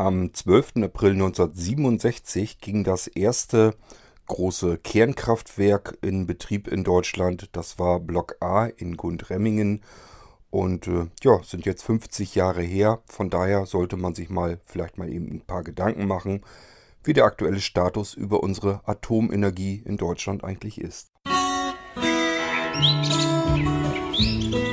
Am 12. April 1967 ging das erste große Kernkraftwerk in Betrieb in Deutschland. Das war Block A in Gundremmingen. Und äh, ja, sind jetzt 50 Jahre her. Von daher sollte man sich mal vielleicht mal eben ein paar Gedanken machen, wie der aktuelle Status über unsere Atomenergie in Deutschland eigentlich ist. Musik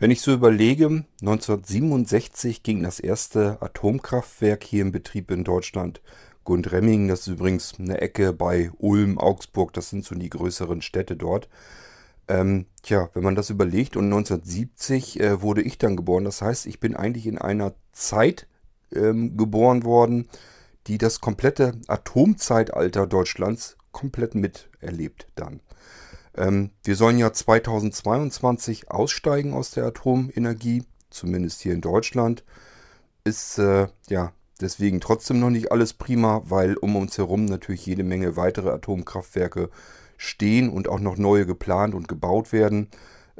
Wenn ich so überlege, 1967 ging das erste Atomkraftwerk hier in Betrieb in Deutschland. Gundremmingen, das ist übrigens eine Ecke bei Ulm, Augsburg, das sind so die größeren Städte dort. Ähm, tja, wenn man das überlegt und 1970 äh, wurde ich dann geboren, das heißt, ich bin eigentlich in einer Zeit ähm, geboren worden, die das komplette Atomzeitalter Deutschlands komplett miterlebt dann. Ähm, wir sollen ja 2022 aussteigen aus der Atomenergie, zumindest hier in Deutschland. Ist äh, ja deswegen trotzdem noch nicht alles prima, weil um uns herum natürlich jede Menge weitere Atomkraftwerke stehen und auch noch neue geplant und gebaut werden.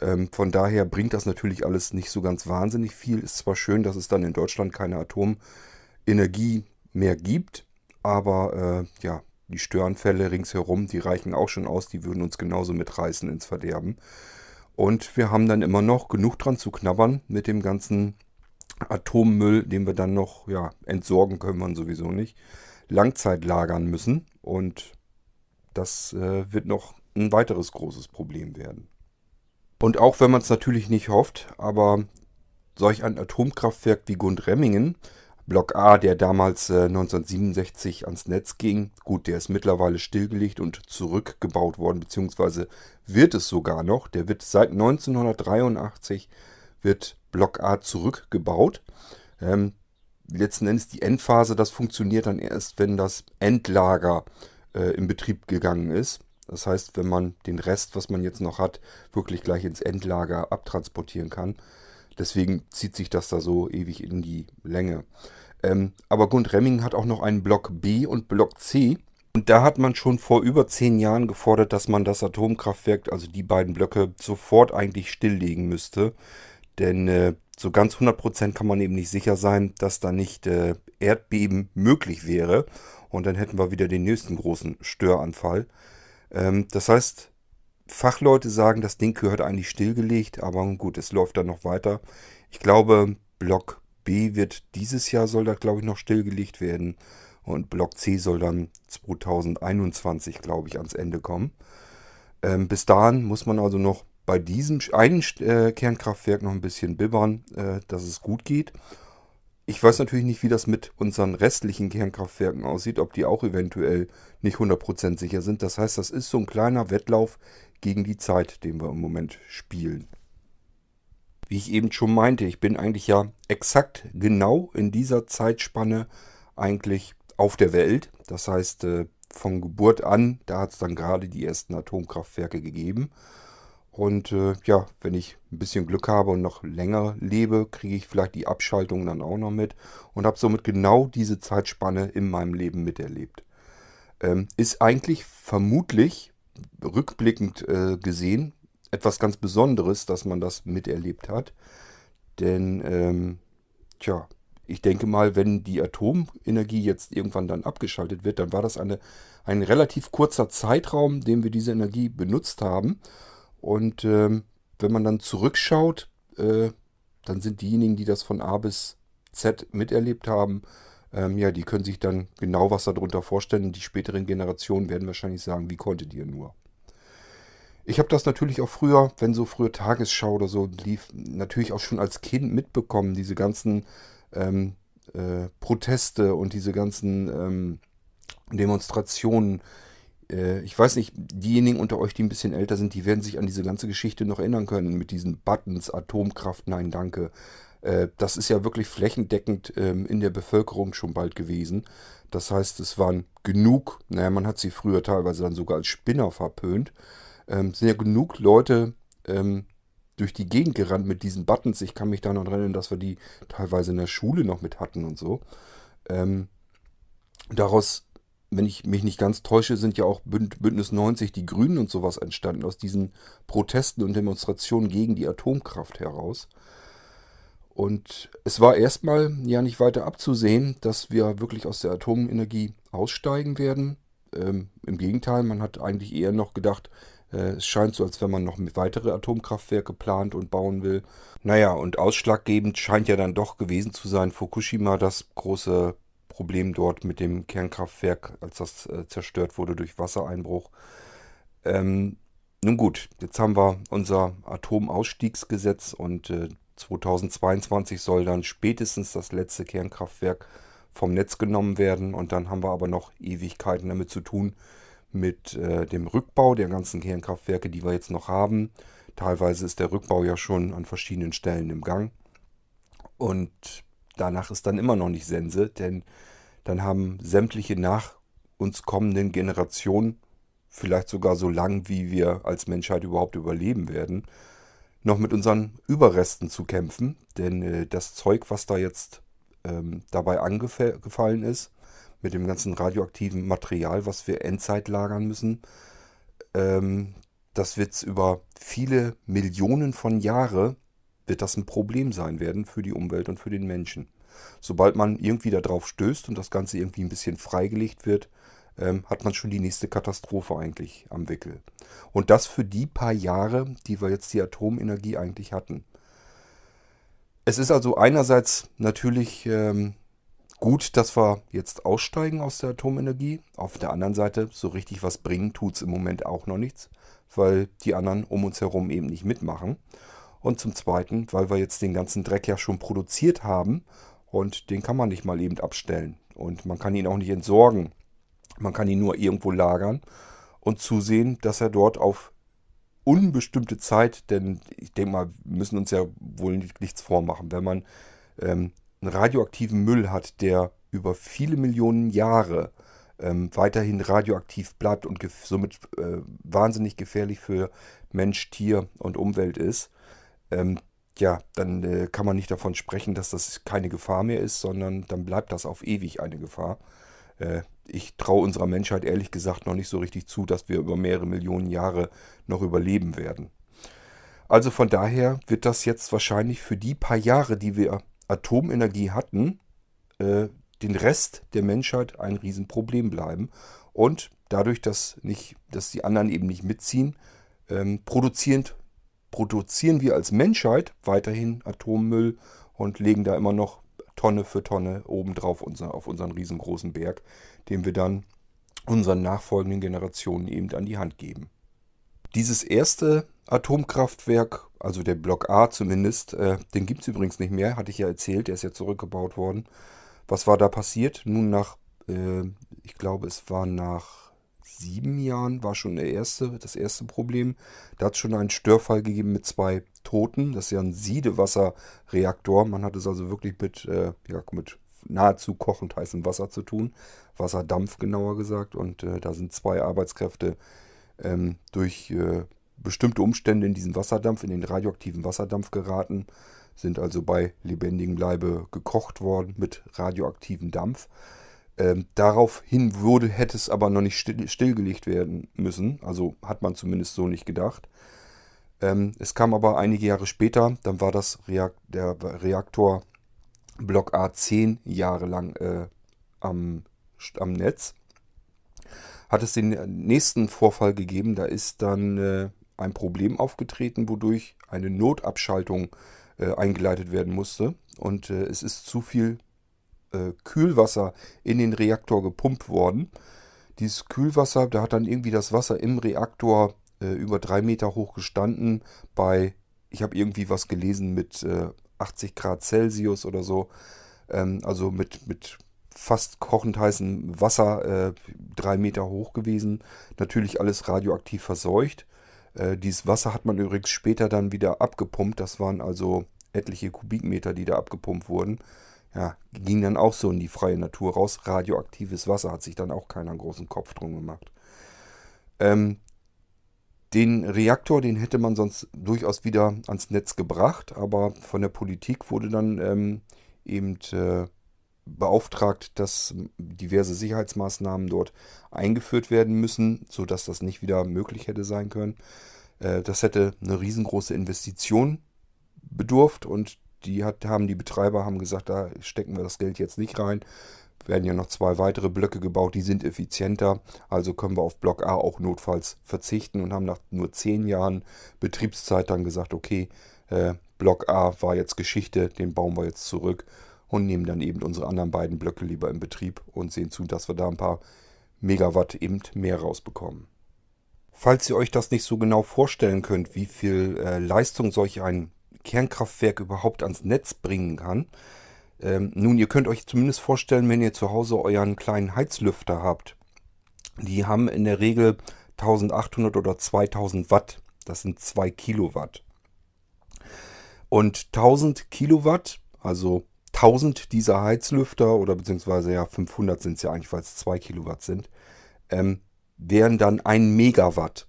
Ähm, von daher bringt das natürlich alles nicht so ganz wahnsinnig viel. Ist zwar schön, dass es dann in Deutschland keine Atomenergie mehr gibt, aber äh, ja, die Störanfälle ringsherum, die reichen auch schon aus, die würden uns genauso mitreißen ins Verderben. Und wir haben dann immer noch genug dran zu knabbern mit dem ganzen Atommüll, den wir dann noch, ja, entsorgen können wir sowieso nicht, Langzeit lagern müssen. Und das äh, wird noch ein weiteres großes Problem werden. Und auch wenn man es natürlich nicht hofft, aber solch ein Atomkraftwerk wie Gundremmingen Block A, der damals äh, 1967 ans Netz ging, gut, der ist mittlerweile stillgelegt und zurückgebaut worden, beziehungsweise wird es sogar noch. Der wird seit 1983 wird Block A zurückgebaut. Ähm, letzten Endes die Endphase, das funktioniert dann erst, wenn das Endlager äh, in Betrieb gegangen ist. Das heißt, wenn man den Rest, was man jetzt noch hat, wirklich gleich ins Endlager abtransportieren kann. Deswegen zieht sich das da so ewig in die Länge. Ähm, aber Gundremmingen hat auch noch einen Block B und Block C. Und da hat man schon vor über zehn Jahren gefordert, dass man das Atomkraftwerk, also die beiden Blöcke, sofort eigentlich stilllegen müsste. Denn äh, so ganz 100% kann man eben nicht sicher sein, dass da nicht äh, Erdbeben möglich wäre. Und dann hätten wir wieder den nächsten großen Störanfall. Ähm, das heißt, Fachleute sagen, das Ding gehört eigentlich stillgelegt, aber gut, es läuft dann noch weiter. Ich glaube, Block B wird dieses Jahr, soll das glaube ich noch stillgelegt werden. Und Block C soll dann 2021, glaube ich, ans Ende kommen. Ähm, bis dahin muss man also noch bei diesem einen äh, Kernkraftwerk noch ein bisschen bibbern, äh, dass es gut geht. Ich weiß natürlich nicht, wie das mit unseren restlichen Kernkraftwerken aussieht, ob die auch eventuell nicht 100% sicher sind. Das heißt, das ist so ein kleiner Wettlauf gegen die Zeit, den wir im Moment spielen. Wie ich eben schon meinte, ich bin eigentlich ja exakt genau in dieser Zeitspanne eigentlich auf der Welt. Das heißt, äh, von Geburt an, da hat es dann gerade die ersten Atomkraftwerke gegeben. Und äh, ja, wenn ich ein bisschen Glück habe und noch länger lebe, kriege ich vielleicht die Abschaltung dann auch noch mit und habe somit genau diese Zeitspanne in meinem Leben miterlebt. Ähm, ist eigentlich vermutlich rückblickend äh, gesehen etwas ganz Besonderes, dass man das miterlebt hat. Denn, ähm, tja, ich denke mal, wenn die Atomenergie jetzt irgendwann dann abgeschaltet wird, dann war das eine, ein relativ kurzer Zeitraum, den wir diese Energie benutzt haben. Und ähm, wenn man dann zurückschaut, äh, dann sind diejenigen, die das von A bis Z miterlebt haben, ähm, ja, die können sich dann genau was darunter vorstellen. Die späteren Generationen werden wahrscheinlich sagen, wie konntet ihr nur? Ich habe das natürlich auch früher, wenn so früher Tagesschau oder so lief, natürlich auch schon als Kind mitbekommen, diese ganzen ähm, äh, Proteste und diese ganzen ähm, Demonstrationen. Äh, ich weiß nicht, diejenigen unter euch, die ein bisschen älter sind, die werden sich an diese ganze Geschichte noch erinnern können mit diesen Buttons, Atomkraft, nein, danke. Äh, das ist ja wirklich flächendeckend ähm, in der Bevölkerung schon bald gewesen. Das heißt, es waren genug, naja, man hat sie früher teilweise dann sogar als Spinner verpönt ähm, sind ja genug Leute ähm, durch die Gegend gerannt mit diesen Buttons. Ich kann mich da noch erinnern, dass wir die teilweise in der Schule noch mit hatten und so. Ähm, daraus wenn ich mich nicht ganz täusche, sind ja auch Bündnis 90, die Grünen und sowas entstanden, aus diesen Protesten und Demonstrationen gegen die Atomkraft heraus. Und es war erstmal ja nicht weiter abzusehen, dass wir wirklich aus der Atomenergie aussteigen werden. Ähm, Im Gegenteil, man hat eigentlich eher noch gedacht, es scheint so, als wenn man noch weitere Atomkraftwerke plant und bauen will. Naja, und ausschlaggebend scheint ja dann doch gewesen zu sein Fukushima, das große Problem dort mit dem Kernkraftwerk, als das äh, zerstört wurde durch Wassereinbruch. Ähm, nun gut, jetzt haben wir unser Atomausstiegsgesetz und äh, 2022 soll dann spätestens das letzte Kernkraftwerk vom Netz genommen werden und dann haben wir aber noch Ewigkeiten damit zu tun mit äh, dem Rückbau der ganzen Kernkraftwerke, die wir jetzt noch haben. Teilweise ist der Rückbau ja schon an verschiedenen Stellen im Gang. Und danach ist dann immer noch nicht Sense, denn dann haben sämtliche nach uns kommenden Generationen, vielleicht sogar so lang, wie wir als Menschheit überhaupt überleben werden, noch mit unseren Überresten zu kämpfen. Denn äh, das Zeug, was da jetzt ähm, dabei angefallen ist, mit dem ganzen radioaktiven Material, was wir Endzeit lagern müssen, ähm, das wird über viele Millionen von Jahre wird das ein Problem sein werden für die Umwelt und für den Menschen. Sobald man irgendwie darauf stößt und das Ganze irgendwie ein bisschen freigelegt wird, ähm, hat man schon die nächste Katastrophe eigentlich am Wickel. Und das für die paar Jahre, die wir jetzt die Atomenergie eigentlich hatten. Es ist also einerseits natürlich ähm, gut, dass wir jetzt aussteigen aus der Atomenergie. Auf der anderen Seite, so richtig was bringen tut es im Moment auch noch nichts, weil die anderen um uns herum eben nicht mitmachen. Und zum Zweiten, weil wir jetzt den ganzen Dreck ja schon produziert haben und den kann man nicht mal eben abstellen. Und man kann ihn auch nicht entsorgen. Man kann ihn nur irgendwo lagern und zusehen, dass er dort auf unbestimmte Zeit, denn ich denke mal, wir müssen uns ja wohl nichts vormachen, wenn man ähm, einen radioaktiven Müll hat, der über viele Millionen Jahre ähm, weiterhin radioaktiv bleibt und somit äh, wahnsinnig gefährlich für Mensch, Tier und Umwelt ist, ähm, ja, dann äh, kann man nicht davon sprechen, dass das keine Gefahr mehr ist, sondern dann bleibt das auf ewig eine Gefahr. Äh, ich traue unserer Menschheit ehrlich gesagt noch nicht so richtig zu, dass wir über mehrere Millionen Jahre noch überleben werden. Also von daher wird das jetzt wahrscheinlich für die paar Jahre, die wir Atomenergie hatten, äh, den Rest der Menschheit ein Riesenproblem bleiben. Und dadurch, dass, nicht, dass die anderen eben nicht mitziehen, ähm, produzieren, produzieren wir als Menschheit weiterhin Atommüll und legen da immer noch Tonne für Tonne obendrauf unser, auf unseren riesengroßen Berg, den wir dann unseren nachfolgenden Generationen eben an die Hand geben. Dieses erste Atomkraftwerk, also der Block A zumindest, äh, den gibt es übrigens nicht mehr, hatte ich ja erzählt, der ist ja zurückgebaut worden. Was war da passiert? Nun nach, äh, ich glaube es war nach sieben Jahren, war schon der erste, das erste Problem. Da hat es schon einen Störfall gegeben mit zwei Toten. Das ist ja ein Siedewasserreaktor. Man hat es also wirklich mit, äh, ja, mit nahezu kochend heißem Wasser zu tun. Wasserdampf genauer gesagt. Und äh, da sind zwei Arbeitskräfte ähm, durch äh, bestimmte Umstände in diesen Wasserdampf, in den radioaktiven Wasserdampf geraten. Sind also bei lebendigem Leibe gekocht worden mit radioaktivem Dampf. Ähm, daraufhin würde, hätte es aber noch nicht still, stillgelegt werden müssen. Also hat man zumindest so nicht gedacht. Ähm, es kam aber einige Jahre später, dann war das Reak der Reaktor Block A 10 Jahre lang äh, am, am Netz. Hat es den nächsten Vorfall gegeben, da ist dann äh, ein Problem aufgetreten, wodurch eine Notabschaltung äh, eingeleitet werden musste. Und äh, es ist zu viel äh, Kühlwasser in den Reaktor gepumpt worden. Dieses Kühlwasser, da hat dann irgendwie das Wasser im Reaktor äh, über drei Meter hoch gestanden bei, ich habe irgendwie was gelesen mit äh, 80 Grad Celsius oder so. Ähm, also mit, mit fast kochend heißem Wasser äh, drei Meter hoch gewesen. Natürlich alles radioaktiv verseucht. Äh, dieses Wasser hat man übrigens später dann wieder abgepumpt. Das waren also etliche Kubikmeter, die da abgepumpt wurden. Ja, ging dann auch so in die freie Natur raus. Radioaktives Wasser hat sich dann auch keiner einen großen Kopf drum gemacht. Ähm, den Reaktor, den hätte man sonst durchaus wieder ans Netz gebracht, aber von der Politik wurde dann ähm, eben äh, beauftragt, dass diverse Sicherheitsmaßnahmen dort eingeführt werden müssen, sodass das nicht wieder möglich hätte sein können. Äh, das hätte eine riesengroße Investition bedurft und die hat, haben die Betreiber haben gesagt, da stecken wir das Geld jetzt nicht rein. Werden ja noch zwei weitere Blöcke gebaut, die sind effizienter. Also können wir auf Block A auch notfalls verzichten und haben nach nur zehn Jahren Betriebszeit dann gesagt, okay, äh, Block A war jetzt Geschichte, den bauen wir jetzt zurück und nehmen dann eben unsere anderen beiden Blöcke lieber in Betrieb und sehen zu, dass wir da ein paar Megawatt eben mehr rausbekommen. Falls ihr euch das nicht so genau vorstellen könnt, wie viel äh, Leistung solch ein Kernkraftwerk überhaupt ans Netz bringen kann, ähm, nun, ihr könnt euch zumindest vorstellen, wenn ihr zu Hause euren kleinen Heizlüfter habt. Die haben in der Regel 1800 oder 2000 Watt. Das sind 2 Kilowatt. Und 1000 Kilowatt, also 1000 dieser Heizlüfter oder beziehungsweise ja 500 sind es ja eigentlich, weil es 2 Kilowatt sind, ähm, wären dann ein Megawatt.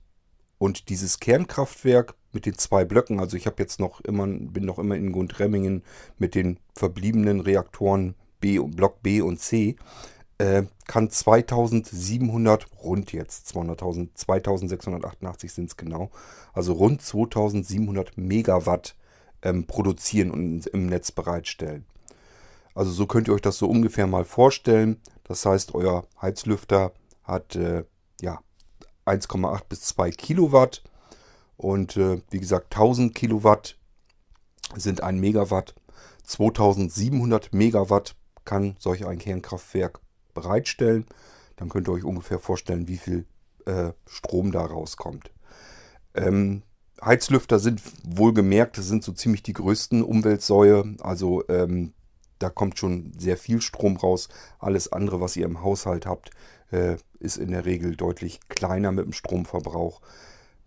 Und dieses Kernkraftwerk mit den zwei Blöcken, also ich habe jetzt noch immer, bin noch immer in Gundremmingen mit den verbliebenen Reaktoren B und Block B und C, äh, kann 2700, rund jetzt 200.000, 2688 sind es genau, also rund 2700 Megawatt ähm, produzieren und im Netz bereitstellen. Also so könnt ihr euch das so ungefähr mal vorstellen. Das heißt, euer Heizlüfter hat äh, ja 1,8 bis 2 Kilowatt und äh, wie gesagt 1000 Kilowatt sind ein Megawatt. 2700 Megawatt kann solch ein Kernkraftwerk bereitstellen. Dann könnt ihr euch ungefähr vorstellen, wie viel äh, Strom da rauskommt. Ähm, Heizlüfter sind wohlgemerkt, sind so ziemlich die größten Umweltsäue. Also ähm, da kommt schon sehr viel Strom raus. Alles andere, was ihr im Haushalt habt, äh, ist in der Regel deutlich kleiner mit dem Stromverbrauch.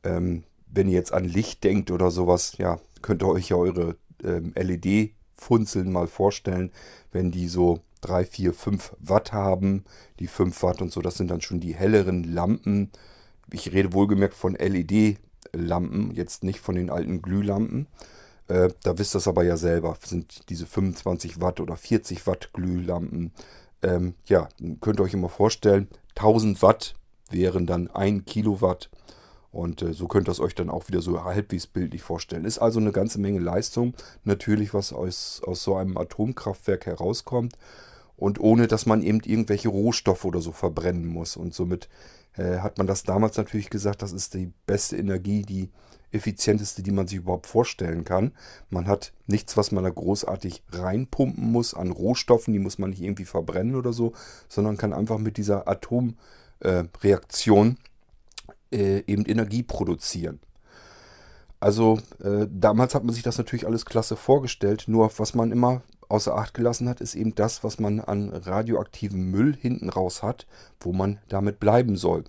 Ähm, wenn ihr jetzt an Licht denkt oder sowas, ja, könnt ihr euch ja eure ähm, LED-Funzeln mal vorstellen, wenn die so 3, 4, 5 Watt haben. Die 5 Watt und so, das sind dann schon die helleren Lampen. Ich rede wohlgemerkt von LED-Lampen, jetzt nicht von den alten Glühlampen. Äh, da wisst ihr es aber ja selber. Sind diese 25 Watt oder 40 Watt Glühlampen. Ähm, ja, könnt ihr euch immer vorstellen, 1000 Watt wären dann 1 Kilowatt. Und äh, so könnt ihr es euch dann auch wieder so halbwegs bildlich vorstellen. Ist also eine ganze Menge Leistung, natürlich, was aus, aus so einem Atomkraftwerk herauskommt. Und ohne dass man eben irgendwelche Rohstoffe oder so verbrennen muss. Und somit äh, hat man das damals natürlich gesagt, das ist die beste Energie, die effizienteste, die man sich überhaupt vorstellen kann. Man hat nichts, was man da großartig reinpumpen muss an Rohstoffen, die muss man nicht irgendwie verbrennen oder so, sondern kann einfach mit dieser Atomreaktion äh, äh, eben Energie produzieren. Also äh, damals hat man sich das natürlich alles klasse vorgestellt, nur was man immer außer Acht gelassen hat, ist eben das, was man an radioaktivem Müll hinten raus hat, wo man damit bleiben soll.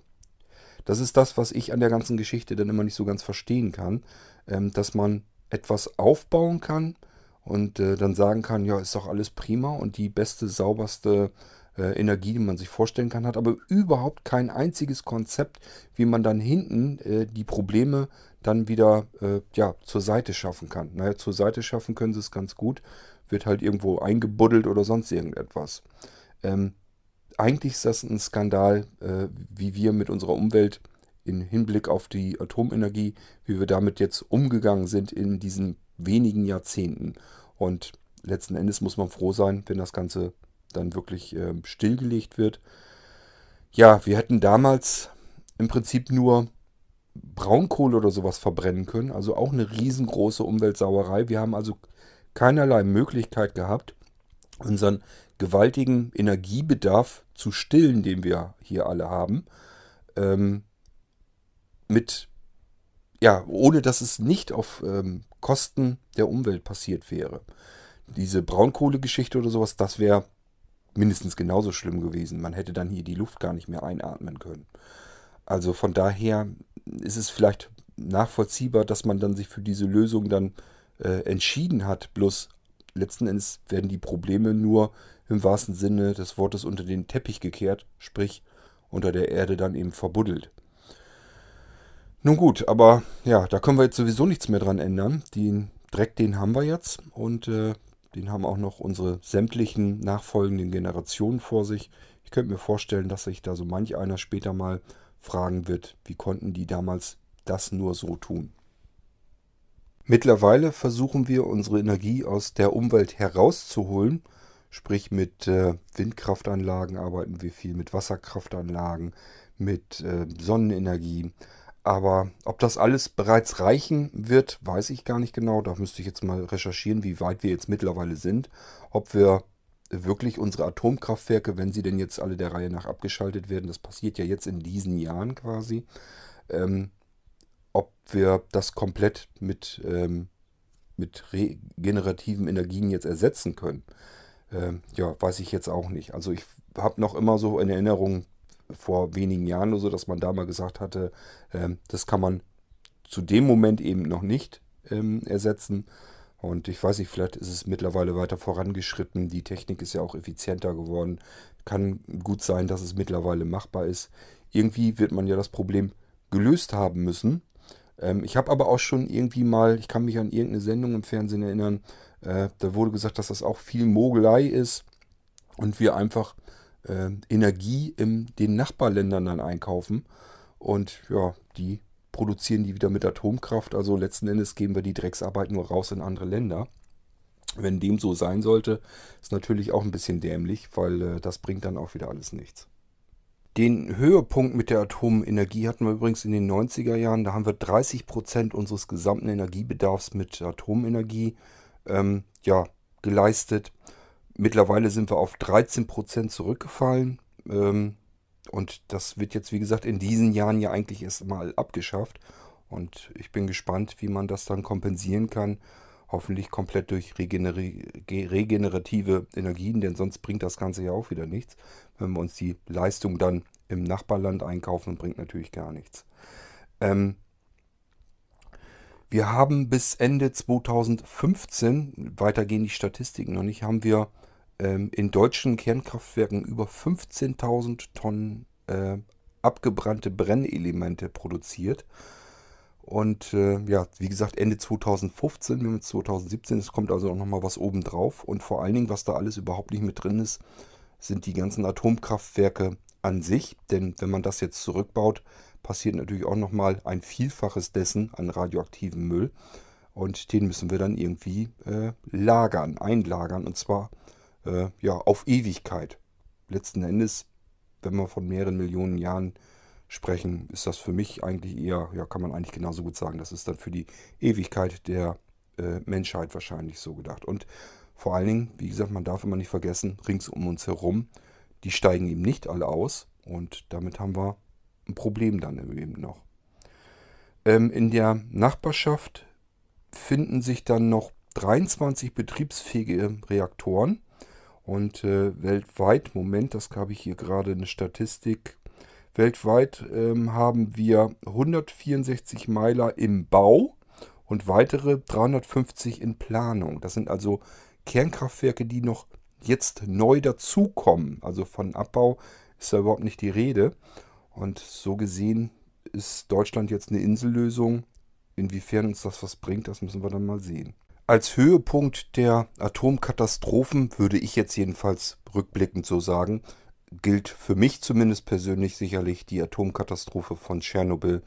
Das ist das, was ich an der ganzen Geschichte dann immer nicht so ganz verstehen kann, ähm, dass man etwas aufbauen kann und äh, dann sagen kann, ja, ist doch alles prima und die beste, sauberste äh, Energie, die man sich vorstellen kann, hat aber überhaupt kein einziges Konzept, wie man dann hinten äh, die Probleme dann wieder äh, ja, zur Seite schaffen kann. Naja, zur Seite schaffen können sie es ganz gut, wird halt irgendwo eingebuddelt oder sonst irgendetwas. Ähm, eigentlich ist das ein Skandal, äh, wie wir mit unserer Umwelt im Hinblick auf die Atomenergie, wie wir damit jetzt umgegangen sind in diesen wenigen Jahrzehnten. Und letzten Endes muss man froh sein, wenn das Ganze dann wirklich äh, stillgelegt wird. Ja, wir hätten damals im Prinzip nur Braunkohle oder sowas verbrennen können, also auch eine riesengroße Umweltsauerei. Wir haben also keinerlei Möglichkeit gehabt, unseren gewaltigen Energiebedarf zu stillen, den wir hier alle haben, ähm, mit, ja, ohne dass es nicht auf ähm, Kosten der Umwelt passiert wäre. Diese Braunkohlegeschichte oder sowas, das wäre mindestens genauso schlimm gewesen. Man hätte dann hier die Luft gar nicht mehr einatmen können. Also von daher ist es vielleicht nachvollziehbar, dass man dann sich für diese Lösung dann äh, entschieden hat. Bloß letzten Endes werden die Probleme nur im wahrsten Sinne des Wortes unter den Teppich gekehrt, sprich unter der Erde dann eben verbuddelt. Nun gut, aber ja, da können wir jetzt sowieso nichts mehr dran ändern. Den Dreck, den haben wir jetzt und äh, den haben auch noch unsere sämtlichen nachfolgenden Generationen vor sich. Ich könnte mir vorstellen, dass sich da so manch einer später mal fragen wird, wie konnten die damals das nur so tun. Mittlerweile versuchen wir unsere Energie aus der Umwelt herauszuholen. Sprich mit äh, Windkraftanlagen arbeiten wir viel, mit Wasserkraftanlagen, mit äh, Sonnenenergie. Aber ob das alles bereits reichen wird, weiß ich gar nicht genau. Da müsste ich jetzt mal recherchieren, wie weit wir jetzt mittlerweile sind. Ob wir wirklich unsere Atomkraftwerke, wenn sie denn jetzt alle der Reihe nach abgeschaltet werden, das passiert ja jetzt in diesen Jahren quasi, ähm, ob wir das komplett mit, ähm, mit regenerativen Energien jetzt ersetzen können, ähm, ja, weiß ich jetzt auch nicht. Also ich habe noch immer so in Erinnerung vor wenigen Jahren oder so, dass man da mal gesagt hatte, ähm, das kann man zu dem Moment eben noch nicht ähm, ersetzen. Und ich weiß nicht, vielleicht ist es mittlerweile weiter vorangeschritten. Die Technik ist ja auch effizienter geworden. Kann gut sein, dass es mittlerweile machbar ist. Irgendwie wird man ja das Problem gelöst haben müssen. Ähm, ich habe aber auch schon irgendwie mal, ich kann mich an irgendeine Sendung im Fernsehen erinnern, äh, da wurde gesagt, dass das auch viel Mogelei ist und wir einfach äh, Energie in den Nachbarländern dann einkaufen. Und ja, die produzieren die wieder mit Atomkraft. Also letzten Endes geben wir die Drecksarbeit nur raus in andere Länder. Wenn dem so sein sollte, ist natürlich auch ein bisschen dämlich, weil äh, das bringt dann auch wieder alles nichts. Den Höhepunkt mit der Atomenergie hatten wir übrigens in den 90er Jahren. Da haben wir 30 Prozent unseres gesamten Energiebedarfs mit Atomenergie ähm, ja, geleistet. Mittlerweile sind wir auf 13 Prozent zurückgefallen. Ähm, und das wird jetzt, wie gesagt, in diesen Jahren ja eigentlich erst mal abgeschafft. Und ich bin gespannt, wie man das dann kompensieren kann. Hoffentlich komplett durch regenerative Energien, denn sonst bringt das Ganze ja auch wieder nichts. Wenn wir uns die Leistung dann im Nachbarland einkaufen, bringt natürlich gar nichts. Ähm, wir haben bis Ende 2015, weiter gehen die Statistiken noch nicht, haben wir ähm, in deutschen Kernkraftwerken über 15.000 Tonnen äh, abgebrannte Brennelemente produziert. Und äh, ja, wie gesagt, Ende 2015, wir haben jetzt 2017, es kommt also auch nochmal was obendrauf. Und vor allen Dingen, was da alles überhaupt nicht mit drin ist, sind die ganzen Atomkraftwerke an sich. Denn wenn man das jetzt zurückbaut, passiert natürlich auch nochmal ein Vielfaches dessen an radioaktivem Müll. Und den müssen wir dann irgendwie äh, lagern, einlagern. Und zwar äh, ja, auf Ewigkeit. Letzten Endes, wenn wir von mehreren Millionen Jahren sprechen, ist das für mich eigentlich eher, ja, kann man eigentlich genauso gut sagen, das ist dann für die Ewigkeit der äh, Menschheit wahrscheinlich so gedacht. Und vor allen Dingen, wie gesagt, man darf immer nicht vergessen, rings um uns herum, die steigen eben nicht alle aus und damit haben wir ein Problem dann eben noch. Ähm, in der Nachbarschaft finden sich dann noch 23 betriebsfähige Reaktoren und äh, weltweit, Moment, das habe ich hier gerade eine Statistik, Weltweit ähm, haben wir 164 Meiler im Bau und weitere 350 in Planung. Das sind also Kernkraftwerke, die noch jetzt neu dazukommen. Also von Abbau ist da überhaupt nicht die Rede. Und so gesehen ist Deutschland jetzt eine Insellösung. Inwiefern uns das was bringt, das müssen wir dann mal sehen. Als Höhepunkt der Atomkatastrophen würde ich jetzt jedenfalls rückblickend so sagen, gilt für mich zumindest persönlich sicherlich die Atomkatastrophe von Tschernobyl.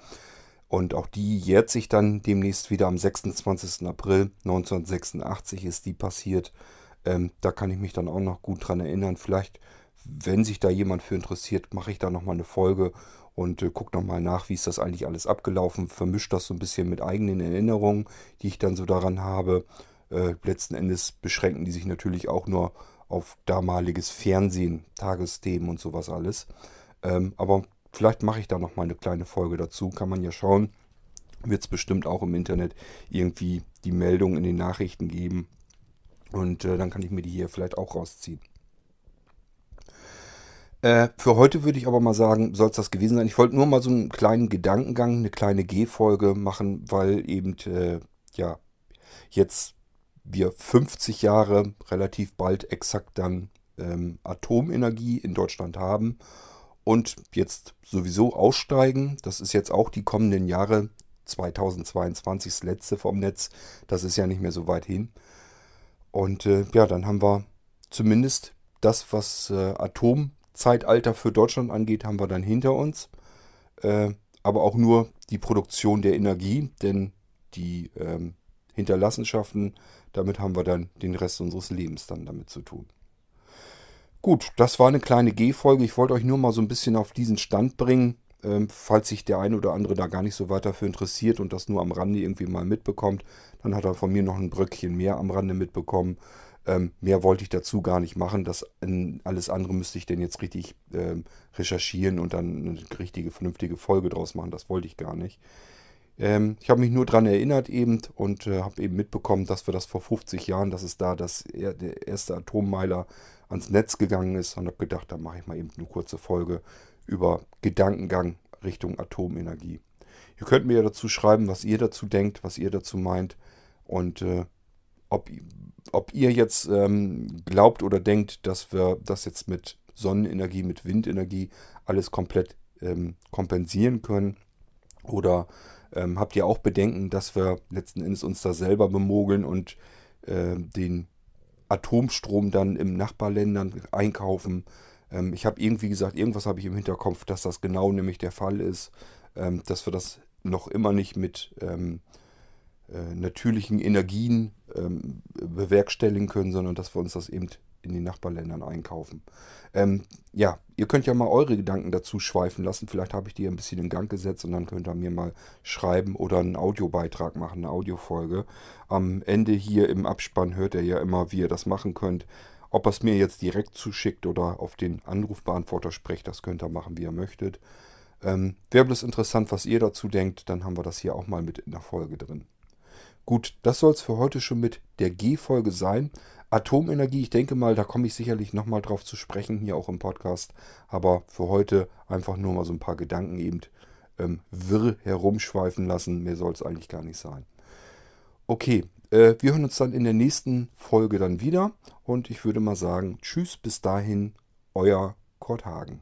Und auch die jährt sich dann demnächst wieder am 26. April 1986 ist die passiert. Ähm, da kann ich mich dann auch noch gut dran erinnern. Vielleicht, wenn sich da jemand für interessiert, mache ich da nochmal eine Folge und äh, gucke nochmal nach, wie ist das eigentlich alles abgelaufen. Vermischt das so ein bisschen mit eigenen Erinnerungen, die ich dann so daran habe. Äh, letzten Endes beschränken die sich natürlich auch nur auf damaliges Fernsehen, Tagesthemen und sowas alles. Ähm, aber vielleicht mache ich da noch mal eine kleine Folge dazu. Kann man ja schauen. Wird es bestimmt auch im Internet irgendwie die Meldung in den Nachrichten geben. Und äh, dann kann ich mir die hier vielleicht auch rausziehen. Äh, für heute würde ich aber mal sagen, soll es das gewesen sein. Ich wollte nur mal so einen kleinen Gedankengang, eine kleine G-Folge machen, weil eben, äh, ja, jetzt wir 50 Jahre relativ bald exakt dann ähm, Atomenergie in Deutschland haben und jetzt sowieso aussteigen. Das ist jetzt auch die kommenden Jahre 2022 das letzte vom Netz. Das ist ja nicht mehr so weit hin. Und äh, ja, dann haben wir zumindest das, was äh, Atomzeitalter für Deutschland angeht, haben wir dann hinter uns. Äh, aber auch nur die Produktion der Energie, denn die ähm, Hinterlassenschaften, damit haben wir dann den Rest unseres Lebens dann damit zu tun. Gut, das war eine kleine G-Folge. Ich wollte euch nur mal so ein bisschen auf diesen Stand bringen, ähm, falls sich der eine oder andere da gar nicht so weit dafür interessiert und das nur am Rande irgendwie mal mitbekommt, dann hat er von mir noch ein Bröckchen mehr am Rande mitbekommen. Ähm, mehr wollte ich dazu gar nicht machen. Das alles andere müsste ich denn jetzt richtig ähm, recherchieren und dann eine richtige, vernünftige Folge draus machen. Das wollte ich gar nicht. Ähm, ich habe mich nur daran erinnert eben und äh, habe eben mitbekommen, dass wir das vor 50 Jahren, dass es da das, der erste Atommeiler ans Netz gegangen ist und habe gedacht, da mache ich mal eben eine kurze Folge über Gedankengang Richtung Atomenergie. Ihr könnt mir ja dazu schreiben, was ihr dazu denkt, was ihr dazu meint und äh, ob, ob ihr jetzt ähm, glaubt oder denkt, dass wir das jetzt mit Sonnenenergie, mit Windenergie alles komplett ähm, kompensieren können oder ähm, habt ihr auch Bedenken, dass wir letzten Endes uns da selber bemogeln und äh, den Atomstrom dann im Nachbarländern einkaufen? Ähm, ich habe irgendwie gesagt, irgendwas habe ich im Hinterkopf, dass das genau nämlich der Fall ist, ähm, dass wir das noch immer nicht mit ähm, äh, natürlichen Energien ähm, bewerkstelligen können, sondern dass wir uns das eben in den Nachbarländern einkaufen. Ähm, ja, ihr könnt ja mal eure Gedanken dazu schweifen lassen. Vielleicht habe ich die ein bisschen in Gang gesetzt und dann könnt ihr mir mal schreiben oder einen Audiobeitrag machen, eine Audiofolge. Am Ende hier im Abspann hört ihr ja immer, wie ihr das machen könnt. Ob er es mir jetzt direkt zuschickt oder auf den Anrufbeantworter spricht, das könnt ihr machen, wie ihr möchtet. Ähm, Wäre bloß interessant, was ihr dazu denkt, dann haben wir das hier auch mal mit in der Folge drin. Gut, das soll es für heute schon mit der G-Folge sein. Atomenergie, ich denke mal, da komme ich sicherlich nochmal drauf zu sprechen, hier auch im Podcast. Aber für heute einfach nur mal so ein paar Gedanken eben ähm, wirr herumschweifen lassen. Mehr soll es eigentlich gar nicht sein. Okay, äh, wir hören uns dann in der nächsten Folge dann wieder. Und ich würde mal sagen, tschüss, bis dahin, euer Kurt Hagen.